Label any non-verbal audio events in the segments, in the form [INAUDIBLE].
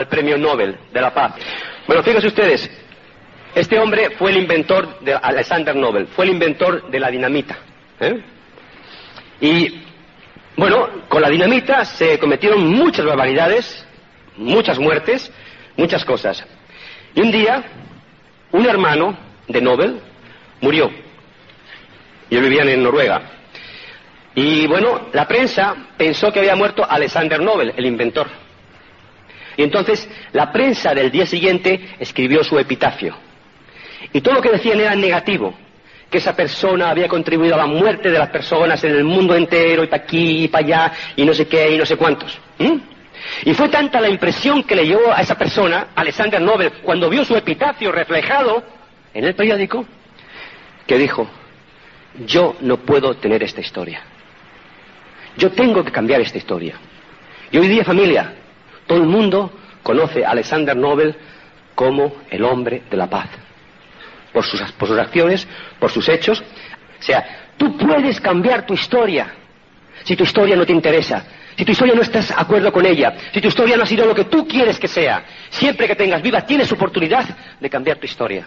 el premio Nobel de la Paz. Bueno, fíjense ustedes, este hombre fue el inventor de Alexander Nobel, fue el inventor de la dinamita. ¿eh? Y bueno, con la dinamita se cometieron muchas barbaridades, muchas muertes, muchas cosas. Y un día, un hermano de Nobel murió. Y ellos vivían en Noruega. Y bueno, la prensa pensó que había muerto Alexander Nobel, el inventor. Y entonces la prensa del día siguiente escribió su epitafio. Y todo lo que decían era negativo, que esa persona había contribuido a la muerte de las personas en el mundo entero, y para aquí y para allá, y no sé qué, y no sé cuántos. Y fue tanta la impresión que le llevó a esa persona, Alexander Nobel, cuando vio su epitafio reflejado en el periódico, que dijo, yo no puedo tener esta historia. Yo tengo que cambiar esta historia. Y hoy día, familia, todo el mundo conoce a Alexander Nobel como el hombre de la paz. Por sus, acciones, por sus hechos. O sea, tú puedes cambiar tu historia si tu historia no te interesa, si tu historia no estás de acuerdo con ella, si tu historia no ha sido lo que tú quieres que sea, siempre que tengas viva tienes oportunidad de cambiar tu historia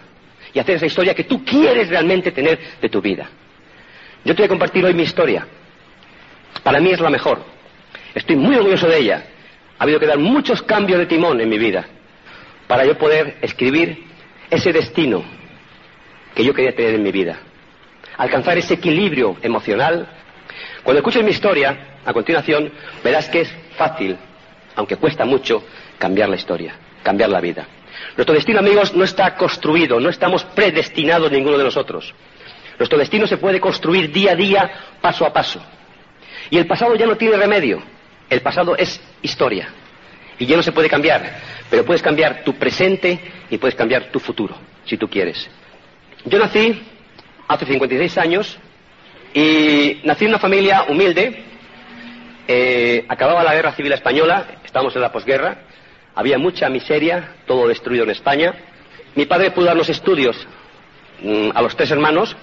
y hacer esa historia que tú quieres realmente tener de tu vida. Yo te voy a compartir hoy mi historia. Para mí es la mejor. Estoy muy orgulloso de ella. Ha habido que dar muchos cambios de timón en mi vida para yo poder escribir ese destino que yo quería tener en mi vida. Alcanzar ese equilibrio emocional. Cuando escuches mi historia, a continuación, verás que es fácil, aunque cuesta mucho, cambiar la historia, cambiar la vida. Nuestro destino, amigos, no está construido, no estamos predestinados ninguno de nosotros. Nuestro destino se puede construir día a día, paso a paso. Y el pasado ya no tiene remedio. El pasado es historia y ya no se puede cambiar, pero puedes cambiar tu presente y puedes cambiar tu futuro, si tú quieres. Yo nací hace 56 años y nací en una familia humilde. Eh, acababa la guerra civil española, estábamos en la posguerra, había mucha miseria, todo destruido en España. Mi padre pudo dar los estudios mm, a los tres hermanos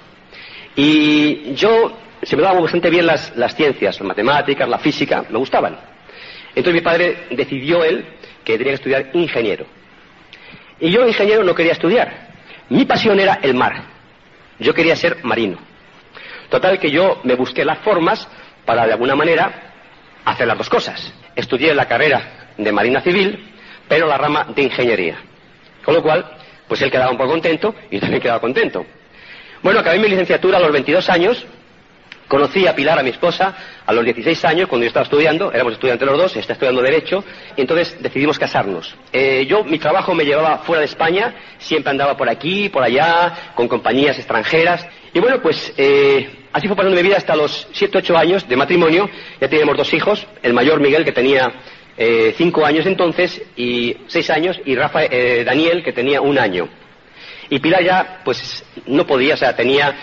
y yo se me daban bastante bien las, ciencias, las matemáticas, la física, me gustaban. Entonces mi padre decidió él que tenía que estudiar ingeniero. Y yo ingeniero no quería estudiar. Mi pasión era el mar. Yo quería ser marino. Total que yo me busqué las formas para de alguna manera hacer las dos cosas. Estudié la carrera de Marina Civil, pero la rama de ingeniería. Con lo cual, pues él quedaba un poco contento y también quedaba contento. Bueno, acabé mi licenciatura a los 22 años Conocí a Pilar, a mi esposa, a los 16 años, cuando yo estaba estudiando, éramos estudiantes los dos, está estudiando Derecho, y entonces decidimos casarnos. Eh, yo, mi trabajo me llevaba fuera de España, siempre andaba por aquí, por allá, con compañías extranjeras, y bueno, pues eh, así fue pasando mi vida hasta los 7, 8 años de matrimonio, ya teníamos dos hijos, el mayor Miguel, que tenía 5 eh, años entonces, y 6 años, y Rafa, Daniel, que tenía un año. Y Pilar ya, pues, no podía, o sea, tenía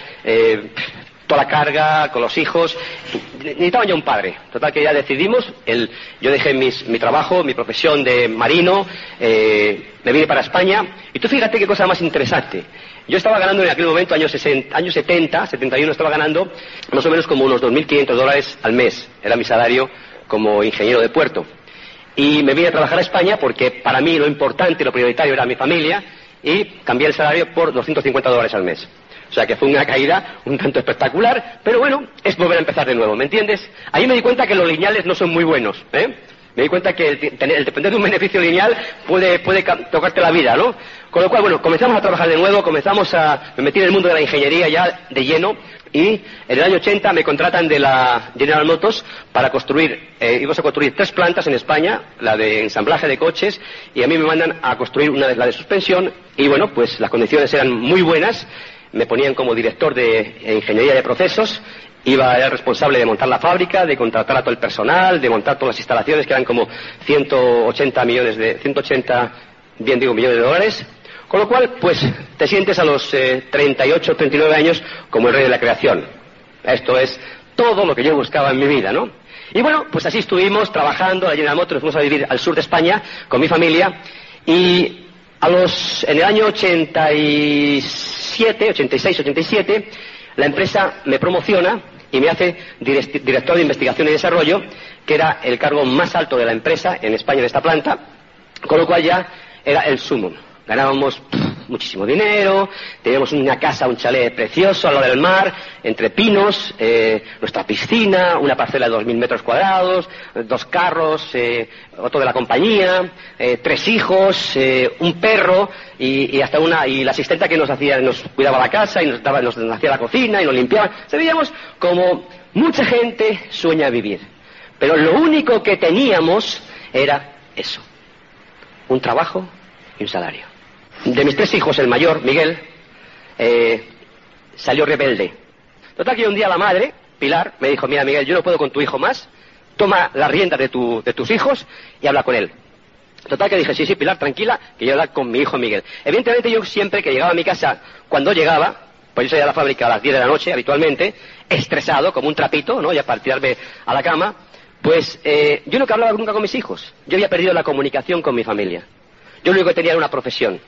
toda la carga con los hijos. Necesitaba ya un padre. Total que ya decidimos, el, yo dejé mi trabajo, mi profesión de marino, eh, me vine para España. Y tú fíjate qué cosa más interesante. Yo estaba ganando en aquel momento, años, 60, años 70, 71, estaba ganando más o menos como unos 2.500 dólares al mes. Era mi salario como ingeniero de puerto. Y me vine a trabajar a España porque para mí lo importante, lo prioritario era mi familia y cambié el salario por 250 dólares al mes. Sea que fue una caída un tanto espectacular, pero bueno, es volver a empezar de nuevo, ¿me entiendes? Ahí me di cuenta que los lineales no son muy buenos, ¿eh? Me di cuenta que el, depender de un beneficio lineal puede, puede tocarte la vida, ¿no? Con lo cual, bueno, comenzamos a trabajar de nuevo, comenzamos a... Me metí en el mundo de la ingeniería ya de lleno y en el año 80 me contratan de la General Motors para construir, eh, íbamos a construir tres plantas en España, la de ensamblaje de coches, y a mí me mandan a construir una de la de suspensión, y bueno, pues las condiciones eran muy buenas, me ponían como director de ingeniería de procesos Iba, era responsable de montar la fábrica, de contratar a todo el personal, de montar todas las instalaciones, que eran como 180 millones de, 180, bien digo, millones de dólares. Con lo cual, pues, te sientes a los 38, 39 años como el rey de la creación. Esto es todo lo que yo buscaba en mi vida, ¿no? Y bueno, pues así estuvimos trabajando, allí en la moto, nos fuimos a vivir al sur de España con mi familia y a los, en el año 87, 86, 87, la empresa me promociona y me hace director de investigación y desarrollo, que era el cargo más alto de la empresa en España en esta planta, con lo cual ya era el sumum. Ganábamos muchísimo dinero, teníamos una casa, un chalet precioso al lado del mar, entre pinos, eh, nuestra piscina, una parcela de 2.000 metros cuadrados, dos carros, eh, otro de la compañía, eh, tres hijos, un perro y, hasta una y la asistenta que nos hacía, nos cuidaba la casa y nos daba, nos hacía la cocina y nos limpiaba. Se como mucha gente sueña vivir, pero lo único que teníamos era eso, un trabajo y un salario. De mis tres hijos, el mayor, Miguel, eh, salió rebelde. Total que un día la madre, Pilar, me dijo, mira Miguel, yo no puedo con tu hijo más, toma la rienda de, de tus hijos y habla con él. Total que dije, sí, sí, Pilar, tranquila, que yo hablar con mi hijo Miguel. Evidentemente yo siempre que llegaba a mi casa, cuando llegaba, pues yo salía a la fábrica a las 10 de la noche habitualmente, estresado, como un trapito, ¿no? Ya para tirarme a la cama, pues eh, yo no hablaba nunca con mis hijos. Yo había perdido la comunicación con mi familia. Yo lo único que tenía era una profesión.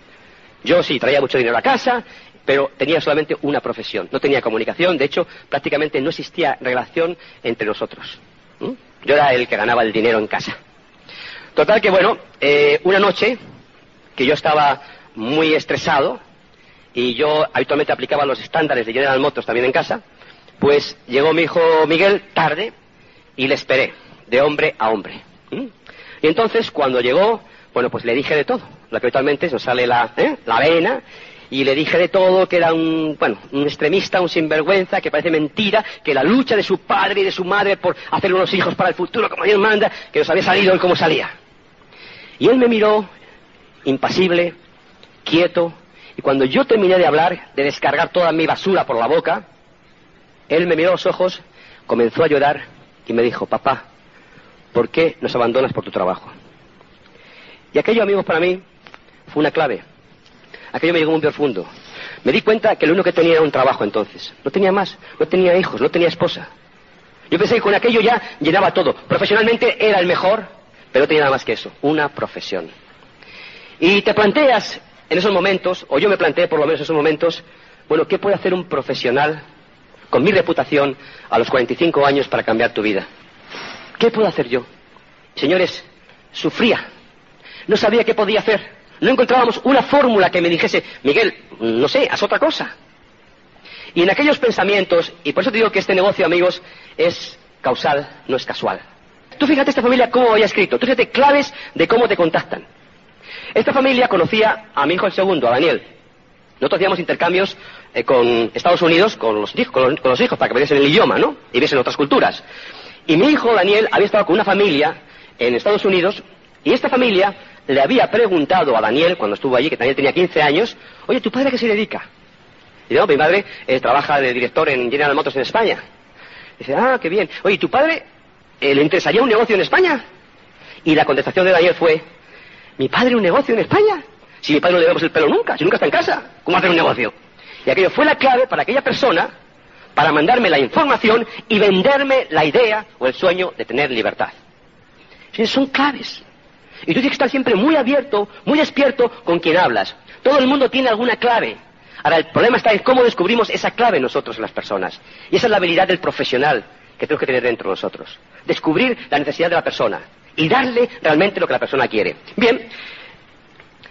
Yo sí traía mucho dinero a casa, pero tenía solamente una profesión. No tenía comunicación, de hecho, prácticamente no existía relación entre nosotros. Yo era el que ganaba el dinero en casa. Total que, bueno, eh, una noche que yo estaba muy estresado y yo habitualmente aplicaba los estándares de General Motors también en casa, pues llegó mi hijo Miguel tarde y le esperé, de hombre a hombre. Y entonces, cuando llegó, bueno, pues le dije de todo lo que habitualmente nos sale la, ¿eh? la y le dije de todo que era un, bueno, un extremista, un sinvergüenza, que parece mentira, que la lucha de su padre y de su madre por hacer unos hijos para el futuro como Dios manda, que nos había salido y cómo salía. Y él me miró, impasible, quieto, y cuando yo terminé de hablar, de descargar toda mi basura por la boca, él me miró a los ojos, comenzó a llorar y me dijo, papá, ¿por qué nos abandonas por tu trabajo? Y aquello, amigos, para mí fue una clave. Aquello me llegó muy profundo. Me di cuenta que lo único que tenía era un trabajo entonces. No tenía más, no tenía hijos, no tenía esposa. Yo pensé que con aquello ya llenaba todo. Profesionalmente era el mejor, pero no tenía nada más que eso, una profesión. Y te planteas en esos momentos, o yo me planteé por lo menos en esos momentos, bueno, ¿qué puede hacer un profesional con mi reputación a los 45 años para cambiar tu vida? ¿Qué puedo hacer yo? Señores, sufría. No sabía qué podía hacer. No encontrábamos una fórmula que me dijese, Miguel, no sé, haz otra cosa. Y en aquellos pensamientos, y por eso te digo que este negocio, amigos, es causal, no es casual. Tú fíjate esta familia cómo había escrito, tú fíjate claves de cómo te contactan. Esta familia conocía a mi hijo el segundo, a Daniel. Nosotros hacíamos intercambios eh, con Estados Unidos, con los, hijos, para que viesen el idioma, ¿no? Y viesen otras culturas. Y mi hijo, Daniel, había estado con una familia en Estados Unidos, y esta familia le había preguntado a Daniel, cuando estuvo allí, que Daniel tenía 15 años, oye, ¿tu padre a qué se dedica? Y dice, no, mi madre eh, trabaja de director en General Motors en España. dice, ah, qué bien. Oye, ¿tu padre eh, le interesaría un negocio en España? Y la contestación de Daniel fue, ¿mi padre un negocio en España? Si mi padre no le vemos el pelo nunca, si nunca está en casa, ¿cómo hacer un negocio? Y aquello fue la clave para aquella persona para mandarme la información y venderme la idea o el sueño de tener libertad. Son claves. Y tú tienes que estar siempre muy abierto, muy despierto con quien hablas. Todo el mundo tiene alguna clave. Ahora, el problema está en cómo descubrimos esa clave nosotros las personas. Y esa es la habilidad del profesional que tenemos que tener dentro de nosotros. Descubrir la necesidad de la persona y darle realmente lo que la persona quiere. Bien,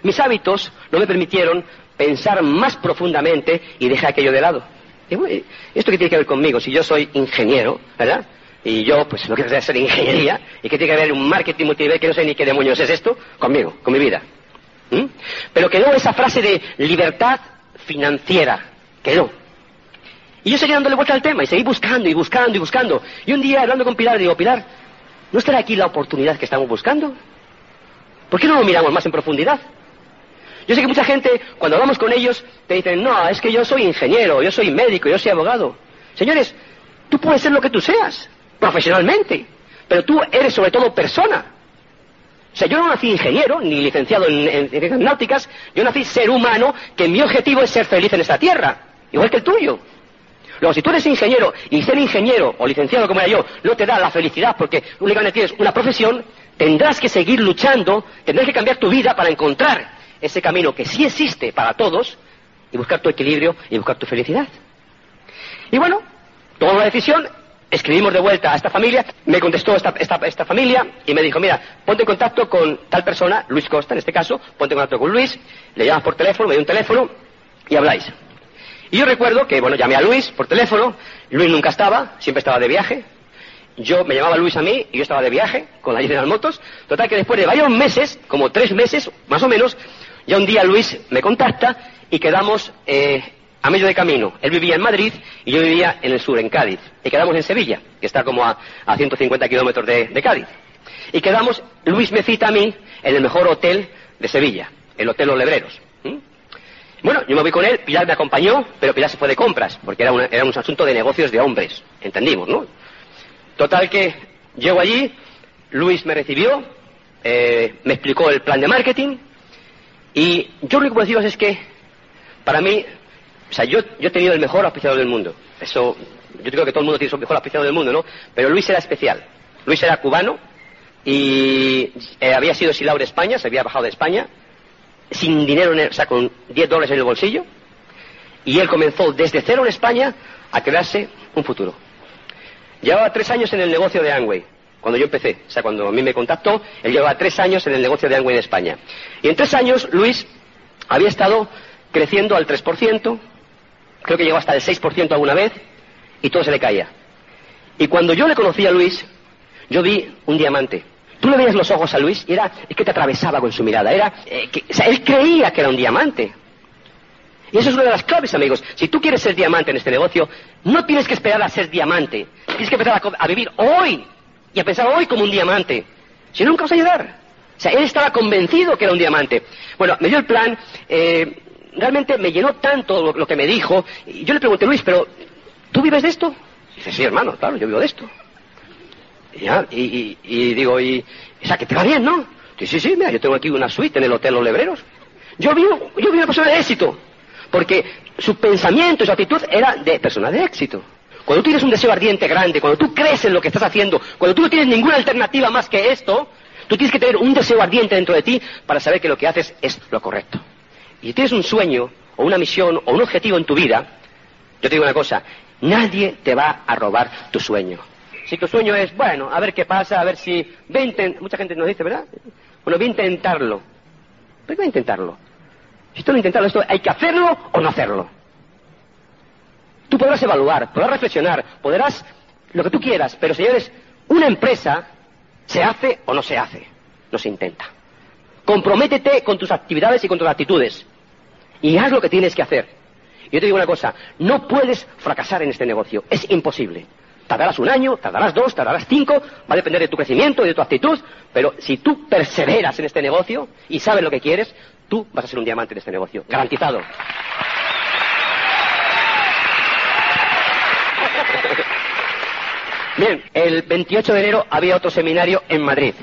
mis hábitos no me permitieron pensar más profundamente y dejé aquello de lado. ¿Esto qué tiene que ver conmigo? Si yo soy ingeniero, ¿verdad? Y yo pues no quiero hacer ingeniería y que tiene que haber un marketing multinivel que no sé ni qué demonios es esto conmigo, con mi vida. ¿Mm? Pero quedó esa frase de libertad financiera, quedó. Y yo seguí dándole vuelta al tema y seguí buscando y buscando y buscando. Y un día hablando con Pilar digo, Pilar, ¿no estará aquí la oportunidad que estamos buscando? ¿Por qué no lo miramos más en profundidad? Yo sé que mucha gente, cuando hablamos con ellos, te dicen, no, es que yo soy ingeniero, yo soy médico, yo soy abogado. Señores, Tú puedes ser lo que tú seas, profesionalmente, pero tú eres sobre todo persona. O sea, yo no nací ingeniero, ni licenciado en, en, náuticas, yo nací ser humano, que mi objetivo es ser feliz en esta tierra, igual que el tuyo. Luego, si tú eres ingeniero y ser ingeniero o licenciado como era yo no te da la felicidad porque únicamente tienes una profesión, tendrás que seguir luchando, tendrás que cambiar tu vida para encontrar ese camino que sí existe para todos y buscar tu equilibrio y buscar tu felicidad. Y bueno, tomamos la decisión, escribimos de vuelta a esta familia, me contestó esta, esta, familia y me dijo, mira, ponte en contacto con tal persona, Luis Costa en este caso, ponte en contacto con Luis, le llamas por teléfono, me dio un teléfono y habláis. Y yo recuerdo que, bueno, llamé a Luis por teléfono, Luis nunca estaba, siempre estaba de viaje, yo me llamaba Luis a mí y yo estaba de viaje con la General Motos. Total que después de varios meses, como tres meses más o menos, ya un día Luis me contacta y quedamos eh, a medio de camino. Él vivía en Madrid y yo vivía en el sur, en Cádiz. Y quedamos en Sevilla, que está como a, 150 kilómetros de, Cádiz. Y quedamos, Luis me cita a mí en el mejor hotel de Sevilla, el Hotel Los Lebreros. Bueno, yo me voy con él, Pilar me acompañó, pero Pilar se fue de compras, porque era, un asunto de negocios de hombres, entendimos, ¿no? Total que llego allí, Luis me recibió, eh, me explicó el plan de marketing, y yo lo único que puedo deciros es que, para mí, o sea, yo, yo he tenido el mejor auspiciador del mundo. Eso, yo creo que todo el mundo tiene su mejor auspiciador del mundo, ¿no? Pero Luis era especial. Luis era cubano y eh, había sido exilado de España, se había bajado de España, sin dinero, en o sea, con 10 dólares en el bolsillo. Y él comenzó desde cero en España a crearse un futuro. Llevaba tres años en el negocio de Angway, cuando yo empecé. O sea, cuando a mí me contactó, él llevaba tres años en el negocio de Angway en España. Y en tres años, Luis había estado creciendo al 3%, creo que llegó hasta el 6% alguna vez, y todo se le caía. Y cuando yo le conocí a Luis, yo vi un diamante. Tú le veías los ojos a Luis y era, es que te atravesaba con su mirada. Era, eh, que, o sea, él creía que era un diamante. Y eso es una de las claves, amigos. Si tú quieres ser diamante en este negocio, no tienes que esperar a ser diamante. Tienes que empezar a, vivir hoy y a pensar hoy como un diamante. Si no, nunca vas a llegar. O sea, él estaba convencido que era un diamante. Bueno, me dio el plan. Eh, realmente me llenó tanto lo, que me dijo. Y yo le pregunté, Luis, pero ¿tú vives de esto? Y dice, sí, hermano, claro, yo vivo de esto. Y, y, digo, y, o sea, que te va bien, ¿no? Sí, sí, sí, mira, yo tengo aquí una suite en el Hotel Los Lebreros. Yo vivo, yo vivo una persona de éxito, porque su pensamiento y su actitud era de persona de éxito. Cuando tú tienes un deseo ardiente grande, cuando tú crees en lo que estás haciendo, cuando tú no tienes ninguna alternativa más que esto, tú tienes que tener un deseo ardiente dentro de ti para saber que lo que haces es lo correcto. Y tienes un sueño, o una misión, o un objetivo en tu vida, yo te digo una cosa, nadie te va a robar tu sueño. Si tu sueño es, bueno, a ver qué pasa, a ver si... Ve Mucha gente nos dice, ¿verdad? Bueno, voy a intentarlo. Pero voy a intentarlo. Si tú no intentarlo, esto hay que hacerlo o no hacerlo. Tú podrás evaluar, podrás reflexionar, podrás lo que tú quieras, pero señores, una empresa se hace o no se hace, no se intenta. Comprométete con tus actividades y con tus actitudes. Y haz lo que tienes que hacer. Yo te digo una cosa, no puedes fracasar en este negocio. Es imposible. Tardarás un año, tardarás dos, tardarás cinco, va a depender de tu crecimiento y de tu actitud, pero si tú perseveras en este negocio y sabes lo que quieres, tú vas a ser un diamante en este negocio. Garantizado. [LAUGHS] Bien, el 28 de enero había otro seminario en Madrid.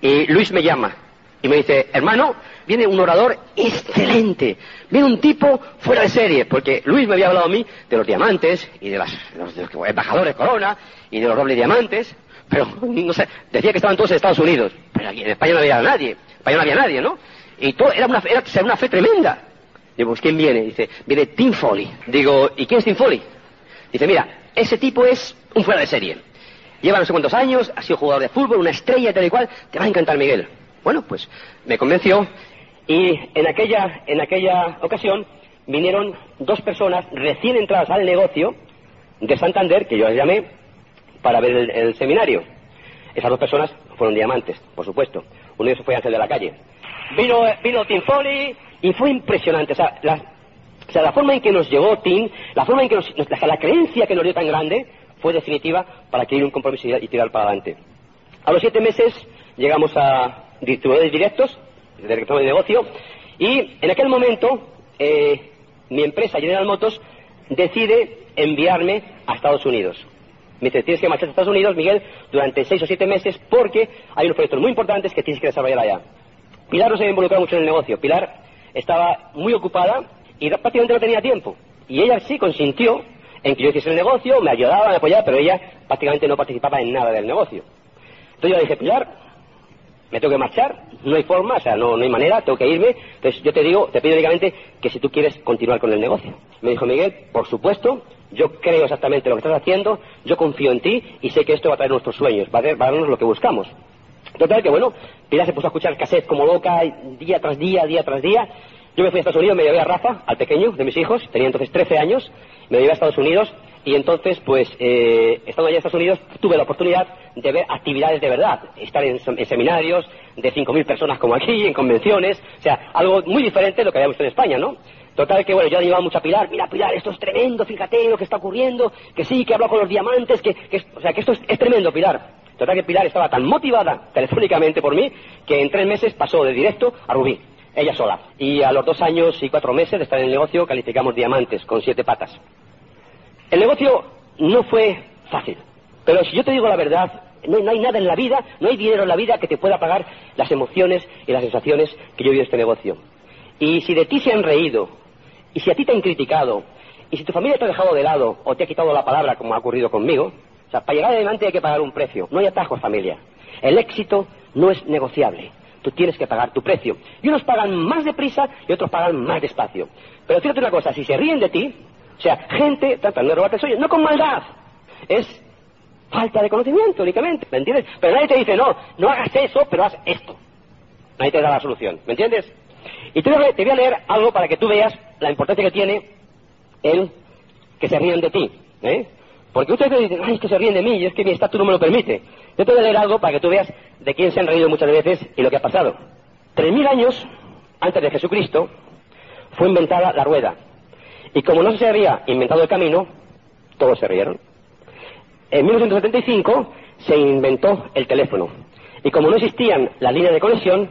Y Luis me llama y me dice, hermano, viene un orador excelente, viene un tipo fuera de serie, porque Luis me había hablado a mí de los diamantes y de, las, los, embajadores Corona y de los dobles diamantes, pero no sé, decía que estaban todos en Estados Unidos, pero aquí en España no había nadie, en España no había nadie, ¿no? Y todo, era una, era, una fe tremenda. Digo, pues ¿quién viene? Dice, viene Tim Foley. Digo, ¿y quién es Tim Foley? Dice, mira, ese tipo es un fuera de serie. Lleva no sé cuántos años, ha sido jugador de fútbol, una estrella tal y cual. Te va a encantar, Miguel. Bueno, pues me convenció y en aquella, en aquella ocasión vinieron dos personas recién entradas al negocio de Santander, que yo las llamé, para ver el, seminario. Esas dos personas fueron diamantes, por supuesto. Uno de ellos fue Ángel de la Calle. Vino, vino Tim Foley y fue impresionante. O sea, la, forma en que nos llegó Tim, la forma en que nos, la creencia que nos dio tan grande, fue definitiva para que un compromiso y tirar para adelante. A los siete meses llegamos a distribuidores directos, director de negocio, y en aquel momento eh, mi empresa General Motors decide enviarme a Estados Unidos. Me dice, tienes que marchar a Estados Unidos, Miguel, durante seis o siete meses porque hay unos proyectos muy importantes que tienes que desarrollar allá. Pilar no se había involucrado mucho en el negocio. Pilar estaba muy ocupada y prácticamente no tenía tiempo. Y ella sí consintió en que yo hiciese el negocio, me ayudaba, me apoyaba, pero ella prácticamente no participaba en nada del negocio. Entonces yo le dije, Pilar, me tengo que marchar, no hay forma, o sea, no, no hay manera, tengo que irme. Entonces yo te digo, te pido únicamente que si tú quieres continuar con el negocio. Me dijo Miguel, por supuesto, yo creo exactamente lo que estás haciendo, yo confío en ti y sé que esto va a traer nuestros sueños, va a, darnos lo que buscamos. Total que bueno, Pilar se puso a escuchar cassette como loca, día tras día, día tras día. Yo me fui a Estados Unidos, me llevé a Rafa, al pequeño de mis hijos, tenía entonces 13 años, me llevé a Estados Unidos y entonces, pues, eh, estando allá en Estados Unidos, tuve la oportunidad de ver actividades de verdad, estar en, seminarios de 5.000 personas como aquí, en convenciones, o sea, algo muy diferente de lo que habíamos visto en España, ¿no? Total que, bueno, yo animaba mucho a Pilar, mira Pilar, esto es tremendo, fíjate lo que está ocurriendo, que sí, que hablo con los diamantes, que, o sea, que esto es, tremendo, Pilar. Total que Pilar estaba tan motivada telefónicamente por mí que en tres meses pasó de directo a Rubí, ella sola. Y a los dos años y cuatro meses de estar en el negocio calificamos diamantes con siete patas. El negocio no fue fácil, pero si yo te digo la verdad, no, hay nada en la vida, no hay dinero en la vida que te pueda pagar las emociones y las sensaciones que yo vivido en este negocio. Y si de ti se han reído, y si a ti te han criticado, y si tu familia te ha dejado de lado o te ha quitado la palabra, como ha ocurrido conmigo, o sea, para llegar adelante hay que pagar un precio. No hay atajos, familia. El éxito no es negociable. Tú tienes que pagar tu precio. Y unos pagan más deprisa y otros pagan más despacio. Pero fíjate una cosa, si se ríen de ti, o sea, gente tratando de robarte sueño, no con maldad, es falta de conocimiento únicamente, ¿me entiendes? Pero nadie te dice, no, no hagas eso, pero haz esto. Nadie te da la solución, ¿me entiendes? Y te voy a leer algo para que tú veas la importancia que tiene el que se ríen de ti, ¿eh? Porque ustedes dicen, ay, es que se ríen de mí y es que mi estatus no me lo permite. Yo te voy a leer algo para que tú veas de quién se han reído muchas veces y lo que ha pasado. Tres mil años antes de Jesucristo fue inventada la rueda. Y como no se había inventado el camino, todos se rieron. En 1975 se inventó el teléfono. Y como no existían las líneas de conexión,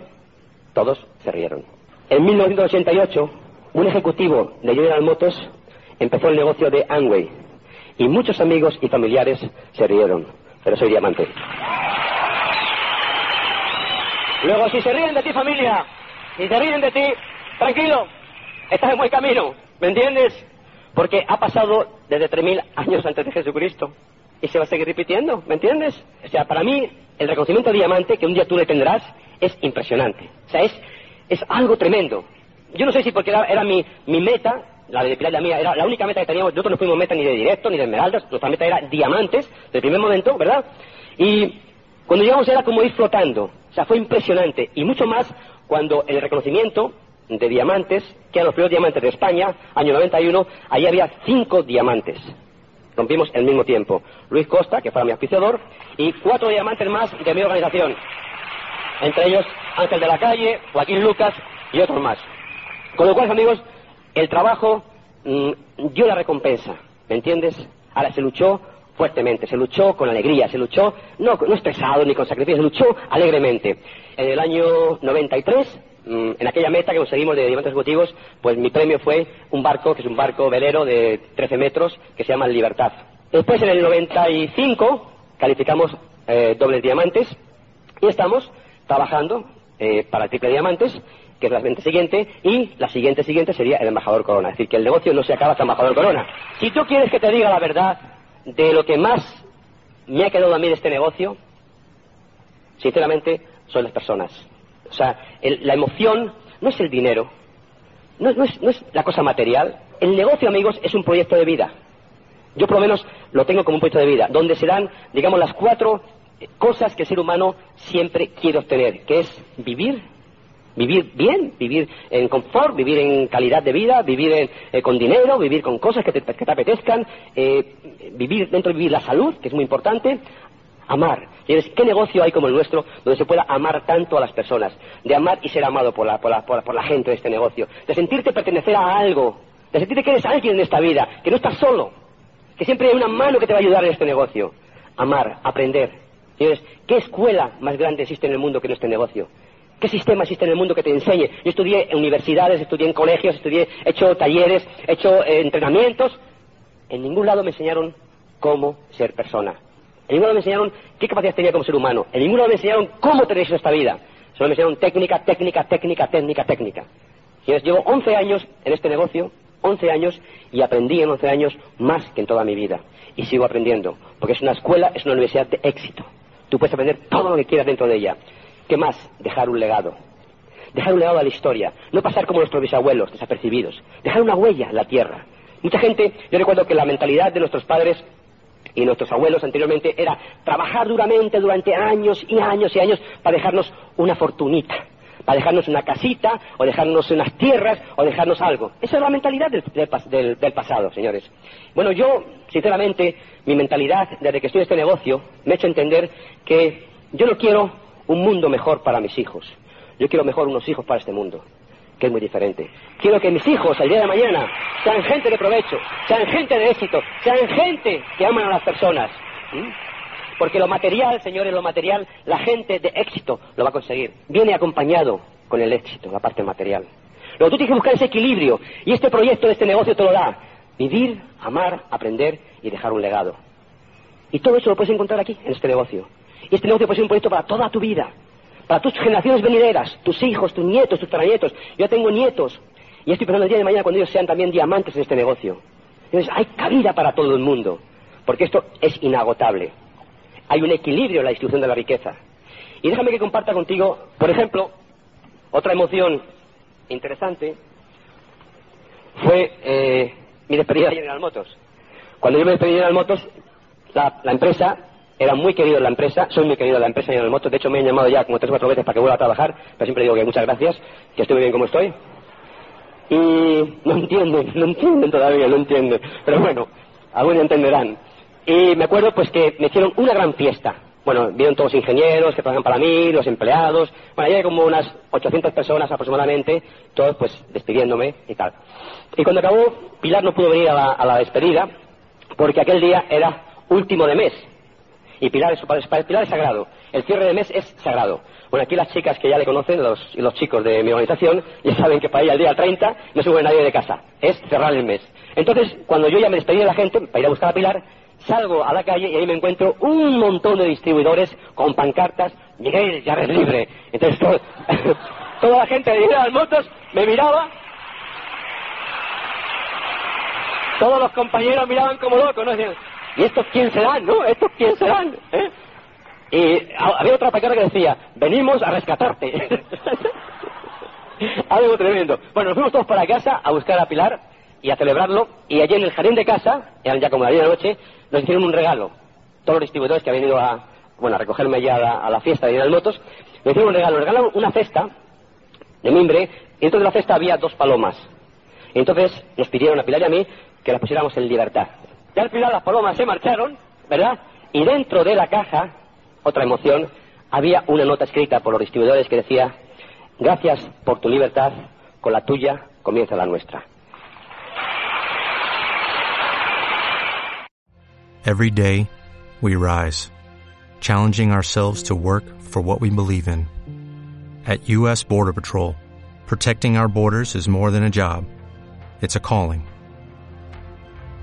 todos se rieron. En 1988, un ejecutivo de General Motors empezó el negocio de Amway. Y muchos amigos y familiares se rieron. Pero soy diamante. Luego, si se ríen de ti, familia, si se ríen de ti, tranquilo, estás en buen camino. ¿Me entiendes? Porque ha pasado desde 3.000 años antes de Jesucristo y se va a seguir repitiendo, ¿me entiendes? O sea, para mí el reconocimiento diamante que un día tú le tendrás es impresionante. O sea, es, es algo tremendo. Yo no sé si porque era, mi, mi, meta, la de Pilar la mía, era la única meta que teníamos, nosotros no fuimos meta ni de directo ni de esmeraldas, nuestra meta era diamantes, del primer momento, ¿verdad? Y cuando llegamos era como ir flotando, o sea, fue impresionante. Y mucho más cuando el reconocimiento de diamantes, que eran los primeros diamantes de España, año 91, allí había cinco diamantes. Rompimos el mismo tiempo. Luis Costa, que fue mi auspiciador, y cuatro diamantes más de mi organización. Entre ellos Ángel de la Calle, Joaquín Lucas y otros más. Con lo cual, amigos, el trabajo mm, dio la recompensa, ¿me entiendes? Ahora se luchó fuertemente, se luchó con alegría, se luchó, no, no estresado ni con sacrificio, se luchó alegremente. En el año 93 Mm, en aquella meta que conseguimos de diamantes ejecutivos, pues mi premio fue un barco, que es un barco velero de 13 metros, que se llama Libertad. Después, en el 95, calificamos eh, dobles diamantes y estamos trabajando eh, para triple diamantes, que es la siguiente siguiente, y la siguiente siguiente sería el embajador corona. Es decir, que el negocio no se acaba hasta embajador corona. Si tú quieres que te diga la verdad de lo que más me ha quedado a mí de este negocio, sinceramente, son las personas. O sea, la emoción no es el dinero, no, es, no es la cosa material. El negocio, amigos, es un proyecto de vida. Yo por lo menos lo tengo como un proyecto de vida, donde se dan, digamos, las cuatro cosas que el ser humano siempre quiere obtener, que es vivir, vivir bien, vivir en confort, vivir en calidad de vida, vivir eh, con dinero, vivir con cosas que te, apetezcan, eh, vivir dentro de vivir la salud, que es muy importante, amar. ¿Qué negocio hay como el nuestro donde se pueda amar tanto a las personas? De amar y ser amado por la, gente de este negocio. De sentirte pertenecer a algo. De sentirte que eres alguien en esta vida. Que no estás solo. Que siempre hay una mano que te va a ayudar en este negocio. Amar, aprender. ¿qué escuela más grande existe en el mundo que en este negocio? ¿Qué sistema existe en el mundo que te enseñe? Yo estudié en universidades, estudié en colegios, estudié, he hecho talleres, he hecho eh, entrenamientos, en ningún lado me enseñaron cómo ser persona. En ningún lado me enseñaron qué capacidad tenía como ser humano. En ningún lado me enseñaron cómo tener esta vida. Solo me enseñaron técnica, técnica, técnica, técnica, técnica. Señores, llevo 11 años en este negocio, 11 años, y aprendí en 11 años más que en toda mi vida. Y sigo aprendiendo, porque es una escuela, es una universidad de éxito. Tú puedes aprender todo lo que quieras dentro de ella. ¿Qué más? Dejar un legado. Dejar un legado a la historia. No pasar como nuestros bisabuelos, desapercibidos. Dejar una huella en la tierra. Mucha gente, yo recuerdo que la mentalidad de nuestros padres y nuestros abuelos anteriormente era trabajar duramente durante años y años y años para dejarnos una fortunita, para dejarnos una casita, o dejarnos unas tierras, o dejarnos algo. Esa es la mentalidad del, del, pasado, señores. Bueno, yo, sinceramente, mi mentalidad desde que estoy en este negocio me ha hecho entender que yo no quiero un mundo mejor para mis hijos. Yo quiero mejor unos hijos para este mundo que es muy diferente. Quiero que mis hijos, el día de mañana, sean gente de provecho, sean gente de éxito, sean gente que aman a las personas. Porque lo material, señores, lo material, la gente de éxito lo va a conseguir. Viene acompañado con el éxito, la parte material. Luego tú tienes que buscar ese equilibrio y este proyecto este negocio te lo da. Vivir, amar, aprender y dejar un legado. Y todo eso lo puedes encontrar aquí, en este negocio. Y este negocio puede ser un proyecto para toda tu vida para tus generaciones venideras, tus hijos, tus nietos, tus tranietos. Yo tengo nietos y estoy pensando el día de mañana cuando ellos sean también diamantes en este negocio. Entonces, hay cabida para todo el mundo, porque esto es inagotable. Hay un equilibrio en la distribución de la riqueza. Y déjame que comparta contigo, por ejemplo, otra emoción interesante fue eh, mi despedida de General Motors. Cuando yo me despedí de General Motors, la empresa era muy querido en la empresa, soy muy querido en la empresa y en el moto. De hecho, me han llamado ya como tres o cuatro veces para que vuelva a trabajar, pero siempre digo que muchas gracias, que estoy muy bien como estoy. Y no entienden, no entienden todavía, no entienden. Pero bueno, algunos entenderán. Y me acuerdo pues que me hicieron una gran fiesta. Bueno, vieron todos los ingenieros que trabajan para mí, los empleados. Bueno, hay como unas 800 personas aproximadamente, todos pues despidiéndome y tal. Y cuando acabó, Pilar no pudo venir a la, a la despedida, porque aquel día era último de mes. Y Pilar es, Pilar es sagrado. El cierre de mes es sagrado. Bueno, aquí las chicas que ya le conocen, los, los chicos de mi organización, ya saben que para ir al día 30 no se mueve nadie de casa. Es cerrar el mes. Entonces, cuando yo ya me despedí de la gente para ir a buscar a Pilar, salgo a la calle y ahí me encuentro un montón de distribuidores con pancartas, Miguel, ya eres libre. Entonces, [LAUGHS] toda la gente de las motos me miraba. Todos los compañeros miraban como locos, ¿no? ¿Y estos quién serán, no? ¿Estos quién serán? ¿Eh? Y había otra paquera que decía, venimos a rescatarte. [LAUGHS] Algo tremendo. Bueno, nos fuimos todos para casa a buscar a Pilar y a celebrarlo. Y allí en el jardín de casa, eran ya como la de la noche, nos hicieron un regalo. Todos los distribuidores que habían ido a, bueno, a recogerme ya a la, fiesta de General Motos, me hicieron un regalo. Nos regalaron una cesta de mimbre y dentro de la cesta había dos palomas. Y entonces nos pidieron a Pilar y a mí que las pusiéramos en libertad. Y al final las palomas se marcharon, ¿verdad? Y dentro de la caja, otra emoción, había una nota escrita por los distribuidores que decía, gracias por tu libertad, con la tuya comienza la nuestra. Every day, we rise, challenging ourselves to work for what we believe in. At U.S. Border Patrol, protecting our borders is more than a job. It's a calling.